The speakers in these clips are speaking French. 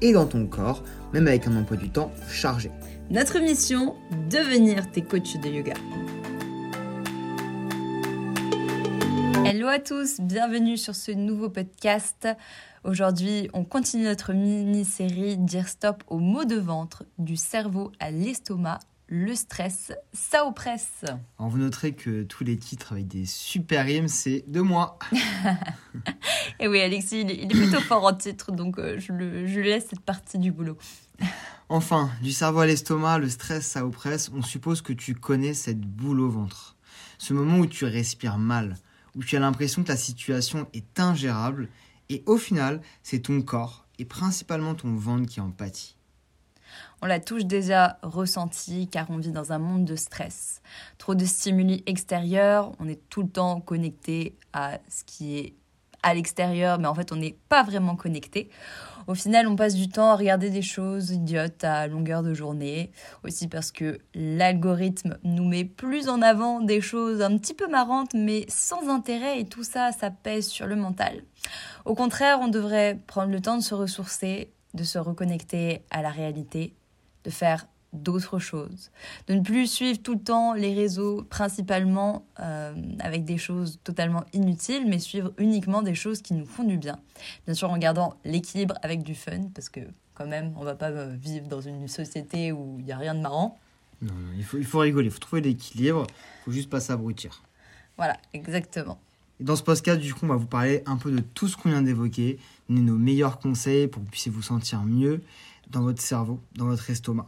et dans ton corps, même avec un emploi du temps chargé. Notre mission, devenir tes coachs de yoga. Hello à tous, bienvenue sur ce nouveau podcast. Aujourd'hui, on continue notre mini-série Dire stop aux maux de ventre, du cerveau à l'estomac le stress, ça oppresse. vous noterez que tous les titres avec des super rimes, c'est de moi. Et oui, Alexis, il est, plutôt fort en titre, donc euh, je, le, je laisse cette partie du boulot. Enfin, du cerveau à l'estomac, le stress, ça oppresse, on suppose que tu connais cette boule au ventre. Ce moment où tu respires mal, où tu as l'impression que la situation est ingérable, et au final, c'est ton corps, et principalement ton ventre qui en pâtit. On l'a tous déjà ressenti car on vit dans un monde de stress. Trop de stimuli extérieurs, on est tout le temps connecté à ce qui est à l'extérieur, mais en fait on n'est pas vraiment connecté. Au final, on passe du temps à regarder des choses idiotes à longueur de journée, aussi parce que l'algorithme nous met plus en avant des choses un petit peu marrantes, mais sans intérêt, et tout ça, ça pèse sur le mental. Au contraire, on devrait prendre le temps de se ressourcer, de se reconnecter à la réalité, de faire d'autres choses, de ne plus suivre tout le temps les réseaux principalement euh, avec des choses totalement inutiles, mais suivre uniquement des choses qui nous font du bien. Bien sûr en gardant l'équilibre avec du fun, parce que quand même on va pas euh, vivre dans une société où il n'y a rien de marrant. Non, non, il faut, il faut rigoler, il faut trouver l'équilibre, il faut juste pas s'abrutir. Voilà, exactement. Et dans ce podcast, du coup, on va vous parler un peu de tout ce qu'on vient d'évoquer, nos meilleurs conseils pour que vous puissiez vous sentir mieux dans votre cerveau, dans votre estomac.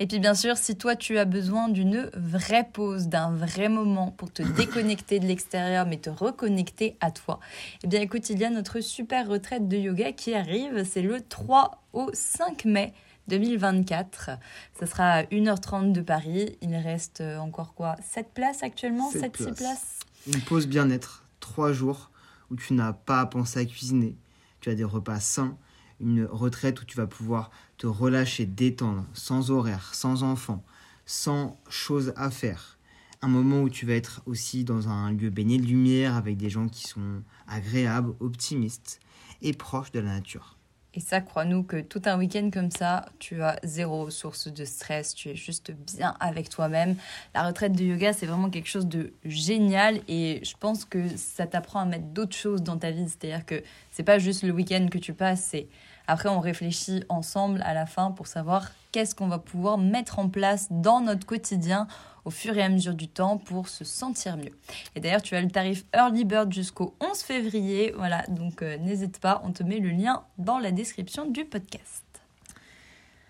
Et puis bien sûr, si toi tu as besoin d'une vraie pause, d'un vrai moment pour te déconnecter de l'extérieur mais te reconnecter à toi, eh bien écoute, il y a notre super retraite de yoga qui arrive, c'est le 3 au 5 mai 2024. Ça sera à 1h30 de Paris. Il reste encore quoi? 7 places actuellement? 7, 6 places? Une pause bien-être, 3 jours où tu n'as pas à penser à cuisiner. Tu as des repas sains, une retraite où tu vas pouvoir te relâcher, détendre, sans horaire, sans enfant, sans choses à faire. Un moment où tu vas être aussi dans un lieu baigné de lumière avec des gens qui sont agréables, optimistes et proches de la nature. Et ça, crois-nous que tout un week-end comme ça, tu as zéro source de stress, tu es juste bien avec toi-même. La retraite de yoga, c'est vraiment quelque chose de génial et je pense que ça t'apprend à mettre d'autres choses dans ta vie. C'est-à-dire que c'est pas juste le week-end que tu passes, c'est après on réfléchit ensemble à la fin pour savoir qu'est-ce qu'on va pouvoir mettre en place dans notre quotidien au fur et à mesure du temps pour se sentir mieux. Et d'ailleurs, tu as le tarif Early Bird jusqu'au 11 février. Voilà, donc euh, n'hésite pas, on te met le lien dans la description du podcast.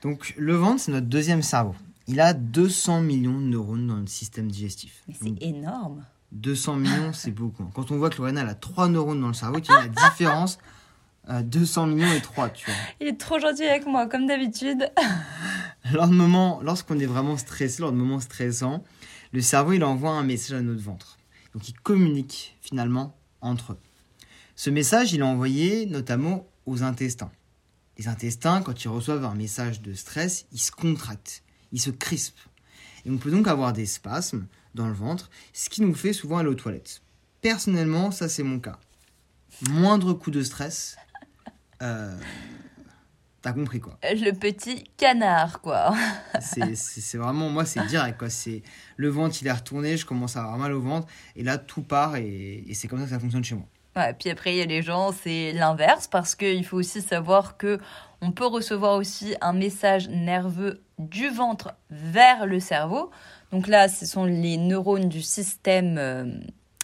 Donc le ventre, c'est notre deuxième cerveau. Il a 200 millions de neurones dans le système digestif. Mais c'est énorme. 200 millions, c'est beaucoup. Quand on voit que Lorena a 3 neurones dans le cerveau, tu vois la différence 200 millions et 3, tu vois. Il est trop gentil avec moi, comme d'habitude. lors de lorsqu'on est vraiment stressé, lors de moments stressants, le cerveau, il envoie un message à notre ventre. Donc, il communique finalement entre eux. Ce message, il est envoyé notamment aux intestins. Les intestins, quand ils reçoivent un message de stress, ils se contractent, ils se crispent. Et on peut donc avoir des spasmes dans le ventre, ce qui nous fait souvent aller aux toilettes. Personnellement, ça c'est mon cas. Moindre coup de stress, euh, t'as compris quoi. Le petit canard quoi. c'est vraiment, moi c'est direct quoi. C'est le ventre il est retourné, je commence à avoir mal au ventre et là tout part et, c'est comme ça que ça fonctionne chez moi. Ouais, puis après il y a les gens, c'est l'inverse parce qu'il faut aussi savoir que on peut recevoir aussi un message nerveux du ventre vers le cerveau. Donc là, ce sont les neurones du système euh,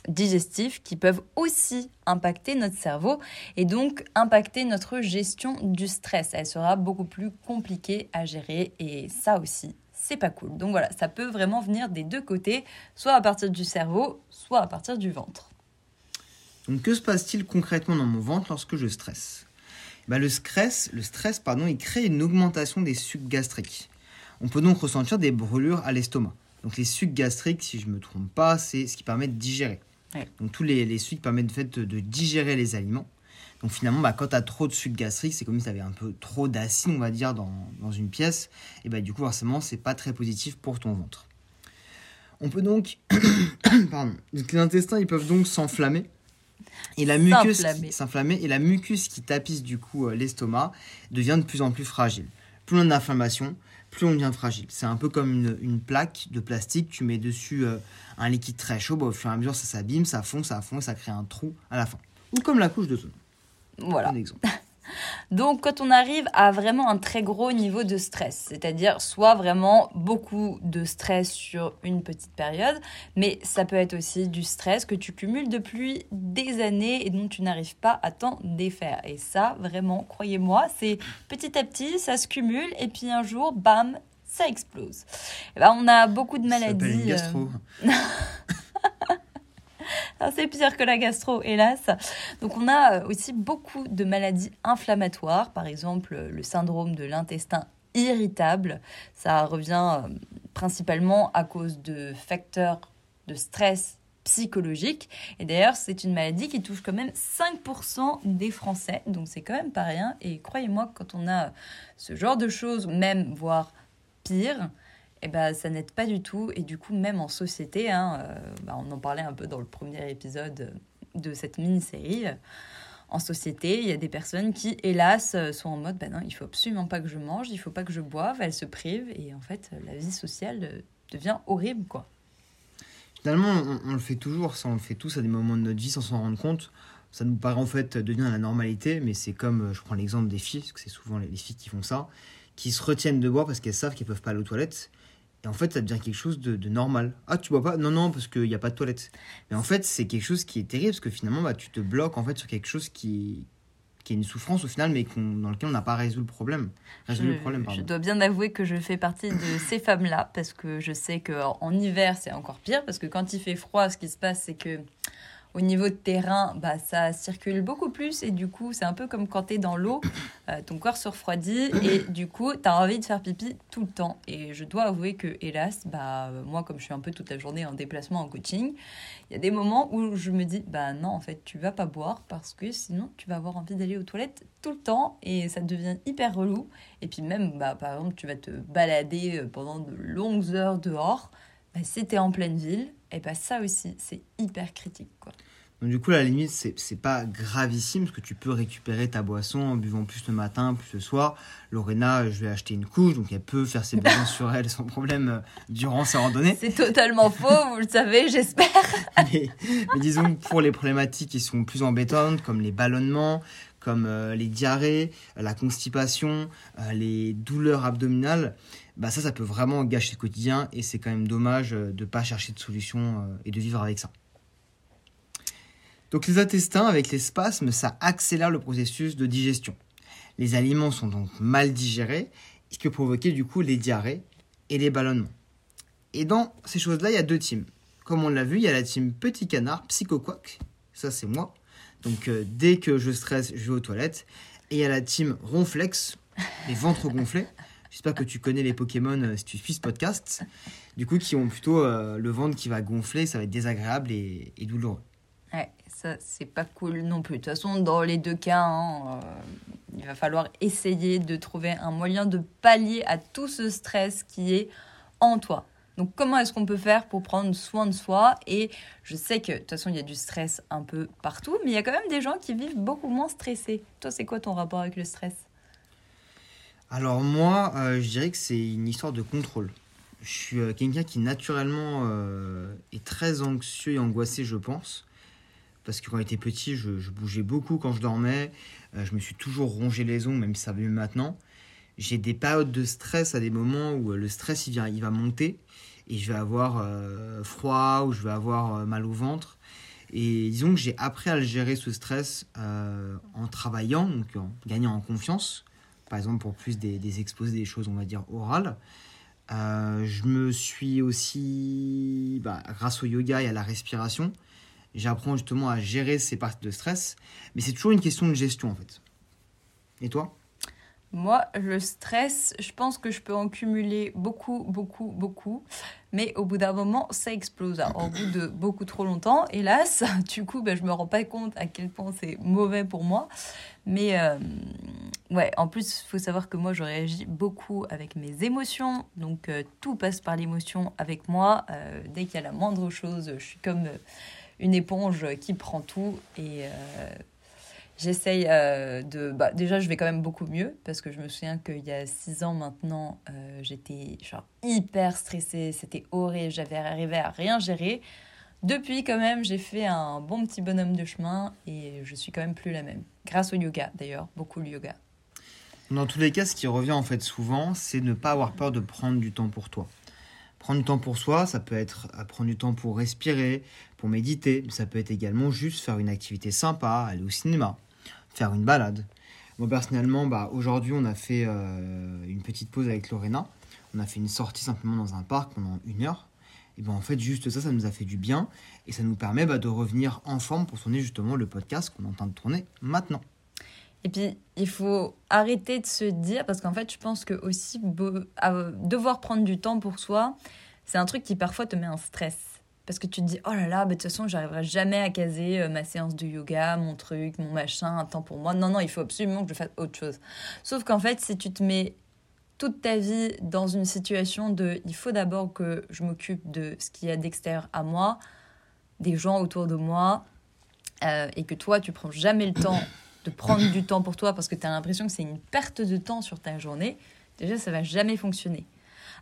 digestifs qui peuvent aussi impacter notre cerveau et donc impacter notre gestion du stress. Elle sera beaucoup plus compliquée à gérer et ça aussi, c'est pas cool. Donc voilà, ça peut vraiment venir des deux côtés, soit à partir du cerveau, soit à partir du ventre. Donc que se passe-t-il concrètement dans mon ventre lorsque je stresse? Bah, le stress, le stress pardon, il crée une augmentation des sucs gastriques. On peut donc ressentir des brûlures à l'estomac. Donc les sucs gastriques, si je ne me trompe pas, c'est ce qui permet de digérer. Ouais. Donc tous les, les sucs permettent en fait, de digérer les aliments. Donc finalement, bah, quand tu as trop de sucre gastrique, c'est comme si tu avais un peu trop d'acide, on va dire, dans, dans une pièce. Et bah, du coup, forcément, c'est pas très positif pour ton ventre. On peut donc... Pardon. Donc, les intestins, ils peuvent donc s'enflammer. Et la muqueuse S'inflammer. et la muqueuse qui tapisse du coup euh, l'estomac devient de plus en plus fragile. Plus on a d'inflammation, plus on devient fragile. C'est un peu comme une, une plaque de plastique, tu mets dessus euh, un liquide très chaud, bah, au fur et à mesure ça s'abîme, ça fond, ça fond, ça crée un trou à la fin. Ou comme la couche de zone. Voilà. Un exemple. Donc quand on arrive à vraiment un très gros niveau de stress, c'est-à-dire soit vraiment beaucoup de stress sur une petite période, mais ça peut être aussi du stress que tu cumules depuis des années et dont tu n'arrives pas à t'en défaire. Et ça, vraiment, croyez-moi, c'est petit à petit, ça se cumule et puis un jour, bam, ça explose. Et ben, on a beaucoup de Ça maladies. une euh, gastro. c'est pire que la gastro, hélas. Donc on a euh, aussi beaucoup de maladies inflammatoires, par exemple le syndrome de l'intestin irritable. Ça revient euh, principalement à cause de facteurs de stress psychologique. Et d'ailleurs, c'est une maladie qui touche quand même 5% des Français, donc c'est quand même pas rien. Et croyez-moi, quand on a ce genre de choses, même voire pire, eh ben, ça n'aide pas du tout. Et du coup, même en société, hein, euh, bah, on en parlait un peu dans le premier épisode de cette mini-série. euh, En société, il y a des personnes qui, hélas, euh, sont en mode bah non, il faut absolument pas que je mange, il faut pas que je boive, elles se privent. Et en fait, la vie sociale euh, devient horrible, quoi. Finalement, on, on le fait toujours, ça on le fait tous à des moments de notre vie sans s'en rendre compte. Ça nous paraît en fait devenir la normalité, mais c'est comme, euh, je prends l'exemple des filles, parce que c'est souvent les filles qui font ça, qui se retiennent de boire parce qu'elles savent qu'elles peuvent pas aller aux toilettes. Et en fait, ça devient quelque chose de, de normal. Ah, tu bois pas? Non, non, parce qu'il n'y a pas de toilette. Mais en fait, c'est quelque chose qui est terrible, parce que finalement, bah, tu te bloques en fait sur quelque chose qui, qui est une souffrance au final, mais dans lequel on n'a pas résolu le problème. Résolu le problème, je dois bien avouer que je fais partie de ces femmes-là parce que je sais qu'en en hiver c'est encore pire parce que quand il fait froid, ce qui se passe c'est que au niveau de terrain, bah, ça circule beaucoup plus et du coup c'est un peu comme quand tu es dans l'eau, euh, ton corps se refroidit et du coup tu as envie de faire pipi tout le temps. Et je dois avouer que hélas, bah, moi comme je suis un peu toute la journée en déplacement en coaching, il y a des moments où je me dis bah non en fait tu vas pas boire parce que sinon tu vas avoir envie d'aller aux toilettes tout le temps et ça devient hyper relou. Et puis même, bah, par exemple, tu vas te balader euh, pendant de longues heures dehors. Bah, si tu es en pleine ville, et bah, ça aussi, c'est hyper critique. Quoi. Donc du coup, à la limite, c'est pas gravissime parce que tu peux récupérer ta boisson en buvant plus le matin, plus le soir. Lorena, je vais acheter une couche, donc elle peut faire ses besoins sur elle sans problème euh, durant ses randonnées. C'est totalement faux, vous le savez, j'espère. mais, mais disons pour les problématiques qui sont plus embêtantes, comme les ballonnements, comme euh, les diarrhées, la constipation, euh, les douleurs abdominales, bah ça, ça peut vraiment gâcher le quotidien et c'est quand même dommage euh, de pas chercher de solution et de vivre avec ça. Donc les intestins, avec les spasmes, ça accélère le processus de digestion. Les aliments sont donc mal digérés, ce qui peut provoquer du coup les diarrhées et les ballonnements. Et dans ces choses-là, il y a deux teams. Comme on l'a vu, il y a la team petit canard, psychoquac, ça c'est moi. Donc euh, dès que je stresse, je vais aux toilettes. Et il y a la team ronflex, les ventres gonflés. J'espère que tu connais les Pokémon euh, si tu suis ce podcast. Du coup, qui ont plutôt euh, le ventre qui va gonfler, ça va être désagréable et, douloureux. Ouais, ça, c'est pas cool non plus. De toute façon, dans les deux cas, hein, il va falloir essayer de trouver un moyen de pallier à tout ce stress qui est en toi. Donc, comment est-ce qu'on peut faire pour prendre soin de soi? Et je sais que, de toute façon, il y a du stress un peu partout, mais il y a quand même des gens qui vivent beaucoup moins stressés. Toi, c'est quoi ton rapport avec le stress? Alors moi, euh, je dirais que c'est une histoire de contrôle. Je suis euh, quelqu'un qui naturellement euh, est très anxieux et angoissé, je pense. Parce que quand j'étais petit, je, bougeais beaucoup quand je dormais. Je me suis toujours rongé les ongles, même si ça mieux maintenant. J'ai des périodes de stress à des moments où euh, le stress il, vient, il va monter et je vais avoir euh, froid ou je vais avoir euh, mal au ventre. Et disons que j'ai appris à le gérer ce stress en travaillant, donc en gagnant en confiance par exemple pour plus des, des exposés, des choses, on va dire, orales. Je me suis aussi, bah, grâce au yoga et à la respiration, j'apprends justement à gérer ces parties de stress, mais c'est toujours une question de gestion en fait. Et toi? Moi, le stress, je pense que je peux en cumuler beaucoup, beaucoup, beaucoup. Mais au bout d'un moment, ça explose. Au bout de beaucoup trop longtemps, hélas, du coup, ben, je me rends pas compte à quel point c'est mauvais pour moi. Mais euh, ouais, en plus, il faut savoir que moi, je réagis beaucoup avec mes émotions. Donc, euh, tout passe par l'émotion avec moi. Euh, dès qu'il y a la moindre chose, je suis comme une éponge qui prend tout. Et J'essaye euh, de. Bah, déjà, je vais quand même beaucoup mieux parce que je me souviens qu'il y a six ans maintenant, euh, j'étais genre hyper stressée, c'était horrible, j'avais arrivé à rien gérer. Depuis, quand même, j'ai fait un bon petit bonhomme de chemin et je suis quand même plus la même. Grâce au yoga, d'ailleurs, beaucoup le yoga. Dans tous les cas, ce qui revient en fait souvent, c'est ne pas avoir peur de prendre du temps pour toi. Prendre du temps pour soi, ça peut être euh, prendre du temps pour respirer, pour méditer, mais ça peut être également juste faire une activité sympa, aller au cinéma, faire une balade. Moi personnellement, bah, aujourd'hui on a fait euh, une petite pause avec Lorena. On a fait une sortie simplement dans un parc pendant une heure. Et ben en fait juste ça, ça nous a fait du bien et ça nous permet bah, de revenir en forme pour tourner justement le podcast qu'on est en train de tourner maintenant. Et puis, il faut arrêter de se dire, parce qu'en fait, je pense que aussi devoir prendre du temps pour soi, c'est un truc qui parfois te met un stress. Parce que tu te dis, oh là là, de toute façon, j'arriverai jamais à caser euh, ma séance de yoga, mon truc, mon machin, un temps pour moi. Non, non, il faut absolument que je fasse autre chose. Sauf qu'en fait, si tu te mets toute ta vie dans une situation de, il faut d'abord que je m'occupe de ce qu'il y a d'extérieur à moi, des gens autour de moi, euh, et que toi, tu prends jamais le temps de prendre du temps pour toi parce que tu as l'impression que c'est une perte de temps sur ta journée, déjà, ça va jamais fonctionner.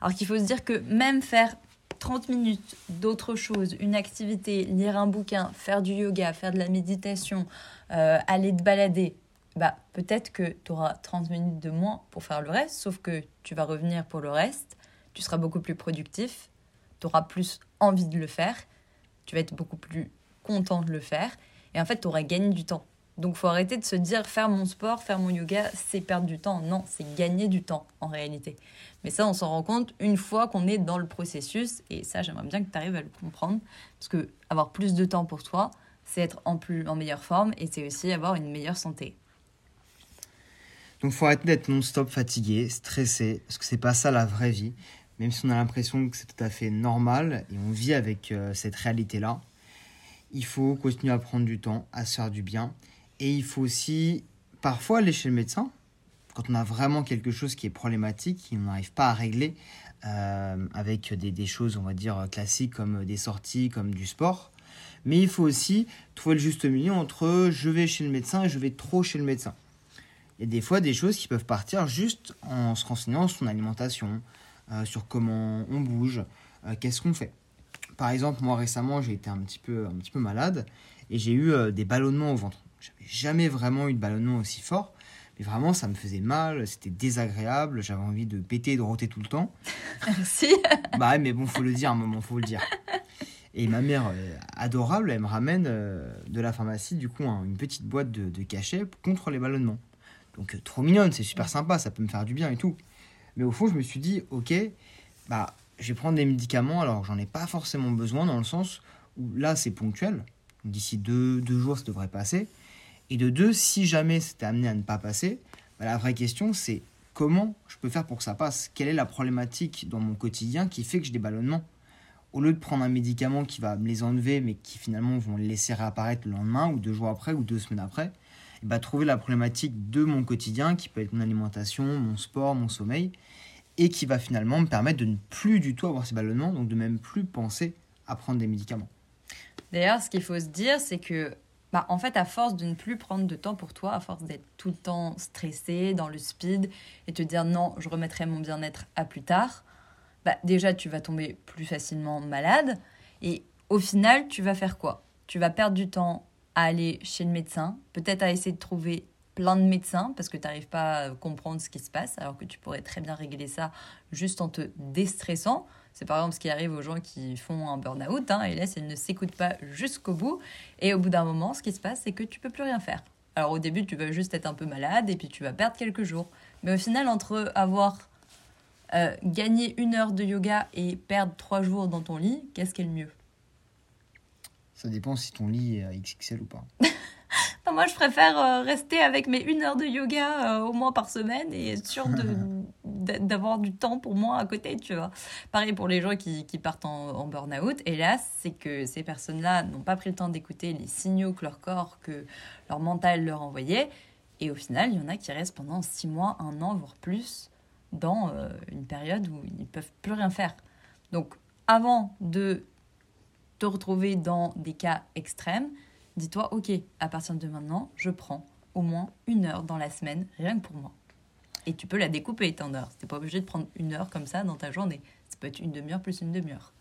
Alors qu'il faut se dire que même faire 30 minutes d'autre chose, une activité, lire un bouquin, faire du yoga, faire de la méditation, euh, aller te balader, bah, peut-être que tu auras 30 minutes de moins pour faire le reste, sauf que tu vas revenir pour le reste, tu seras beaucoup plus productif, tu auras plus envie de le faire, tu vas être beaucoup plus content de le faire, et en fait, tu auras gagné du temps. Donc, faut arrêter de se dire faire mon sport, faire mon yoga, c'est perdre du temps. Non, c'est gagner du temps en réalité. Mais ça, on s'en rend compte une fois qu'on est dans le processus. Et ça, j'aimerais bien que tu arrives à le comprendre. Parce que avoir plus de temps pour toi, c'est être en, plus, en meilleure forme et c'est aussi avoir une meilleure santé. Donc, faut arrêter d'être non-stop fatigué, stressé, parce que c'est pas ça la vraie vie. Même si on a l'impression que c'est tout à fait normal et on vit avec euh, cette réalité-là, il faut continuer à prendre du temps, à se faire du bien et il faut aussi parfois aller chez le médecin quand on a vraiment quelque chose qui est problématique, qu'on n'arrive pas à régler euh, avec des, choses, on va dire, classiques comme des sorties, comme du sport. Mais il faut aussi trouver le juste milieu entre je vais chez le médecin et je vais trop chez le médecin. Il y a des fois des choses qui peuvent partir juste en se renseignant sur son alimentation, euh, sur comment on bouge, euh, qu'est-ce qu'on fait. Par exemple, moi récemment, j'ai été un petit peu, un petit peu malade et j'ai eu des ballonnements au ventre. J'avais jamais vraiment eu de ballonnement aussi fort. Mais vraiment, ça me faisait mal, c'était désagréable, j'avais envie de péter et de roter tout le temps. Merci. bah mais bon, faut le dire, un moment, faut le dire. Et ma mère, euh, adorable, elle me ramène euh, de la pharmacie, du coup, une petite boîte de, de cachets contre les ballonnements. Donc, euh, trop mignonne, c'est super sympa, ça peut me faire du bien et tout. Mais au fond, je me suis dit, ok, bah, je vais prendre des médicaments, alors j'en ai pas forcément besoin, dans le sens où là, c'est ponctuel. D'ici deux, deux jours, ça devrait passer. Et de deux, si jamais c'était amené à ne pas passer, bah, la vraie question c'est comment je peux faire pour que ça passe? Quelle est la problématique dans mon quotidien qui fait que j'ai des ballonnements? Au lieu de prendre un médicament qui va me les enlever, mais qui finalement vont les laisser réapparaître le lendemain, ou deux jours après, ou deux semaines après, et bah, trouver la problématique de mon quotidien, qui peut être mon alimentation, mon sport, mon sommeil, et qui va finalement me permettre de ne plus du tout avoir ces ballonnements, donc de même plus penser à prendre des médicaments. D'ailleurs, ce qu'il faut se dire, c'est que bah, en fait, à force de ne plus prendre de temps pour toi, à force d'être tout le temps stressé, dans le speed, et te dire non, je remettrai mon bien-être à plus tard, bah, déjà, tu vas tomber plus facilement malade. Et au final, tu vas faire quoi? Tu vas perdre du temps à aller chez le médecin, peut-être à essayer de trouver plein de médecins parce que tu n'arrives pas à comprendre ce qui se passe, alors que tu pourrais très bien régler ça juste en te déstressant. C'est par exemple ce qui arrive aux gens qui font un burn-out, hein, et là, ils ne s'écoutent pas jusqu'au bout. Et au bout d'un moment, ce qui se passe, c'est que tu peux plus rien faire. Alors au début, tu vas juste être un peu malade, et puis tu vas perdre quelques jours. Mais au final, entre avoir euh, gagné une heure de yoga et perdre trois jours dans ton lit, qu'est-ce qui est le mieux? Ça dépend si ton lit est XXL ou pas. moi, je préfère euh, rester avec mes une heure de yoga euh, au moins par semaine et être sûre d'avoir du temps pour moi à côté, tu vois. Pareil pour les gens qui, qui partent en, en burn-out. Hélas, c'est que ces personnes-là n'ont pas pris le temps d'écouter les signaux que leur corps, que leur mental leur envoyait. Et au final, il y en a qui restent pendant six mois, un an, voire plus, dans euh, une période où ils ne peuvent plus rien faire. Donc, avant de te retrouver dans des cas extrêmes, dis-toi, ok, à partir de maintenant, je prends au moins une heure dans la semaine, rien que pour moi. Et tu peux la découper, ton heure. Tu pas obligé de prendre une heure comme ça dans ta journée. Ça peut être une demi-heure plus une demi-heure.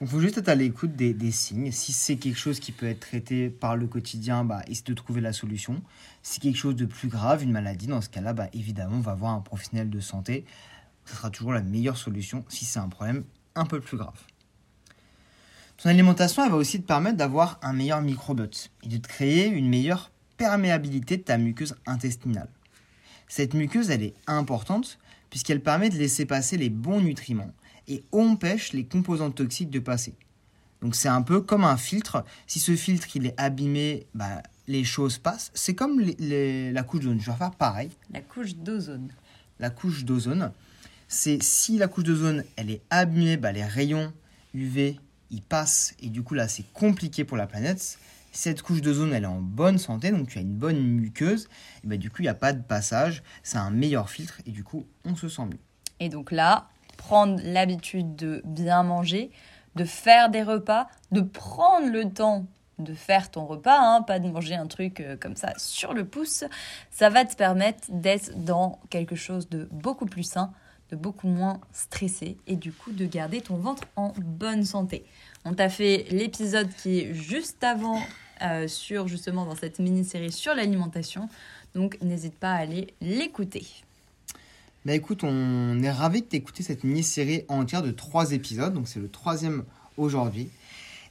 Il faut juste être à l'écoute des, signes. Si c'est quelque chose qui peut être traité par le quotidien, bah, de trouver la solution. Si c'est quelque chose de plus grave, une maladie, dans ce cas-là, bah, évidemment, on va voir un professionnel de santé. Ce sera toujours la meilleure solution si c'est un problème un peu plus grave. Ton alimentation, elle va aussi te permettre d'avoir un meilleur microbiote et de te créer une meilleure perméabilité de ta muqueuse intestinale. Cette muqueuse, elle est importante puisqu'elle permet de laisser passer les bons nutriments et empêche les composantes toxiques de passer. Donc c'est un peu comme un filtre. Si ce filtre il est abîmé, bah, les choses passent. C'est comme les- les- la couche d'ozone. Je vais faire pareil. La couche d'ozone. La couche d'ozone, c'est si la couche d'ozone elle est abîmée, bah, les rayons UV ils passent et du coup là c'est compliqué pour la planète. Cette couche d'ozone elle est en bonne santé, donc tu as une bonne muqueuse, et bah, du coup il n'y a pas de passage, c'est un meilleur filtre et du coup on se sent mieux. Et donc là, prendre l'habitude de bien manger, de faire des repas, de prendre le temps de faire ton repas, hein, pas de manger un truc euh, comme ça sur le pouce, ça va te permettre d'être dans quelque chose de beaucoup plus sain, beaucoup moins stressé et du coup de garder ton ventre en bonne santé. On t'a fait l'épisode qui est juste avant euh, sur justement dans cette mini-série sur l'alimentation, donc n'hésite pas à aller l'écouter. Bah écoute, on est ravis de t'écouter cette mini-série entière de trois épisodes, donc c'est le troisième aujourd'hui.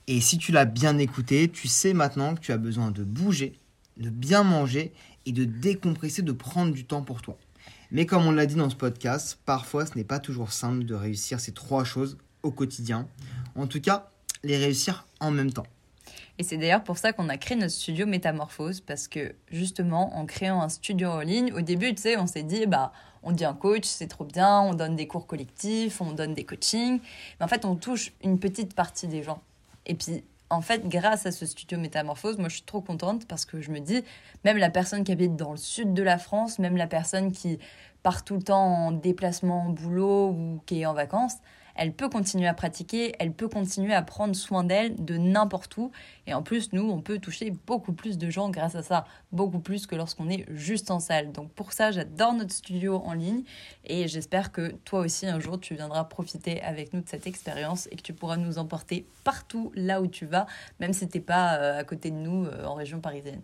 Et si tu l'as bien écouté, tu sais maintenant que tu as besoin de bouger, de bien manger et de décompresser, de prendre du temps pour toi. Mais comme on l'a dit dans ce podcast, parfois ce n'est pas toujours simple de réussir ces trois choses au quotidien. En tout cas, les réussir en même temps. Et c'est d'ailleurs pour ça qu'on a créé notre studio Métamorphose, parce que justement, en créant un studio en ligne, au début, tu sais, on s'est dit, bah, on dit un coach, c'est trop bien, on donne des cours collectifs, on donne des coachings, mais en fait, on touche une petite partie des gens. Et puis, en fait, grâce à ce studio Métamorphose, moi, je suis trop contente parce que je me dis, même la personne qui habite dans le sud de la France, même la personne qui part tout le temps en déplacement, en boulot ou qui est en vacances, elle peut continuer à pratiquer, elle peut continuer à prendre soin d'elle de n'importe où. Et en plus, nous, on peut toucher beaucoup plus de gens grâce à ça, beaucoup plus que lorsqu'on est juste en salle. Donc pour ça, j'adore notre studio en ligne et j'espère que toi aussi, un jour, tu viendras profiter avec nous de cette expérience et que tu pourras nous emporter partout là où tu vas, même si t'es pas euh, à côté de nous euh, en région parisienne.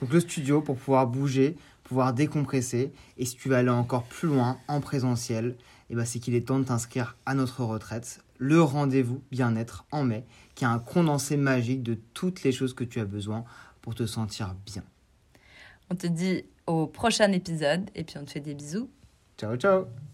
Donc le studio pour pouvoir bouger, pouvoir décompresser. Et si tu veux aller encore plus loin en présentiel, eh ben, c'est qu'il est temps de t'inscrire à notre retraite, le rendez-vous bien-être en mai, qui est un condensé magique de toutes les choses que tu as besoin pour te sentir bien. On te dit au prochain épisode et puis on te fait des bisous. Ciao ciao